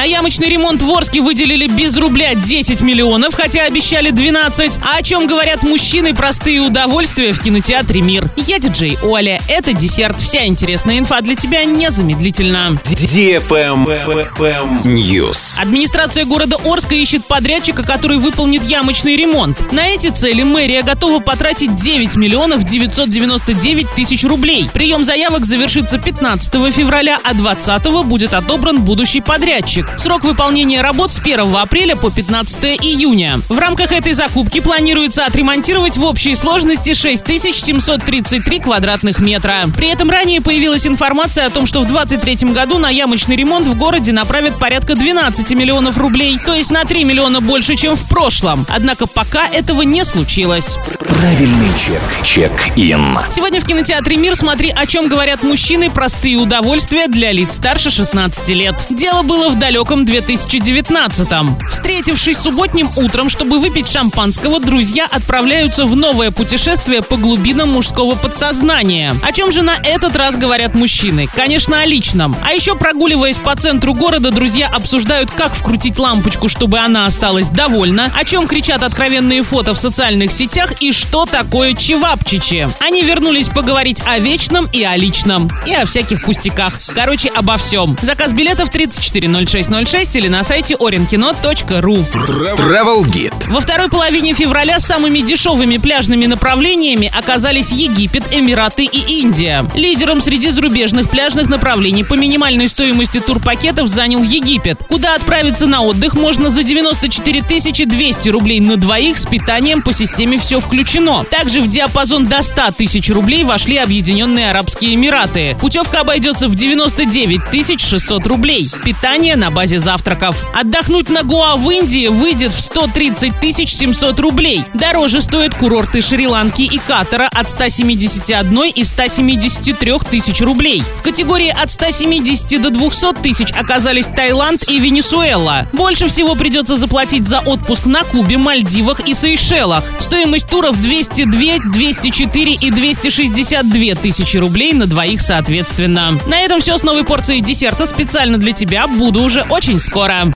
На ямочный ремонт в Орске выделили без рубля 10 миллионов, хотя обещали 12. А о чем говорят мужчины простые удовольствия в кинотеатре «Мир». Я диджей Оля. Это десерт. Вся интересная инфа для тебя незамедлительно. News. Администрация города Орска ищет подрядчика, который выполнит ямочный ремонт. На эти цели мэрия готова потратить 9 миллионов 999 тысяч рублей. Прием заявок завершится 15 февраля, а 20 будет отобран будущий подрядчик. Срок выполнения работ с 1 апреля по 15 июня. В рамках этой закупки планируется отремонтировать в общей сложности 6733 квадратных метра. При этом ранее появилась информация о том, что в 2023 году на ямочный ремонт в городе направят порядка 12 миллионов рублей, то есть на 3 миллиона больше, чем в прошлом. Однако пока этого не случилось. Правильный чек. Чек-ин. Сегодня в кинотеатре «Мир» смотри, о чем говорят мужчины, простые удовольствия для лиц старше 16 лет. Дело было в далеком 2019-м. Встретившись субботним утром, чтобы выпить шампанского, друзья отправляются в новое путешествие по глубинам мужского подсознания. О чем же на этот раз говорят мужчины? Конечно, о личном. А еще прогуливаясь по центру города, друзья обсуждают, как вкрутить лампочку, чтобы она осталась довольна, о чем кричат откровенные фото в социальных сетях и что такое чевапчичи. Они вернулись поговорить о вечном и о личном, и о всяких пустяках. Короче, обо всем. Заказ билетов 340606 или на сайте orinkino.ru. Travel Guide. Во второй половине февраля самыми дешевыми пляжными направлениями оказались Египет, Эмираты и Индия. Лидером среди зарубежных пляжных направлений по минимальной стоимости турпакетов занял Египет, куда отправиться на отдых можно за 94 200 рублей на двоих с питанием по системе «Все включено». Также в диапазон до 100 тысяч рублей вошли Объединенные Арабские Эмираты. Путевка обойдется в 99 600 рублей. Питание на базе завтраков. Отдохнуть на Гоа в Индии выйдет в 130 700 рублей. Дороже стоят курорты Шри-Ланки и Катара от 171 и 173 тысяч рублей. В категории от 170 до 200 тысяч оказались Таиланд и Венесуэла. Больше всего придется заплатить за отпуск на Кубе, Мальдивах и Сейшелах. Стоимость туров 202, 204 и 262 тысячи рублей на двоих соответственно. На этом все с новой порцией десерта специально для тебя. Буду уже очень скоро.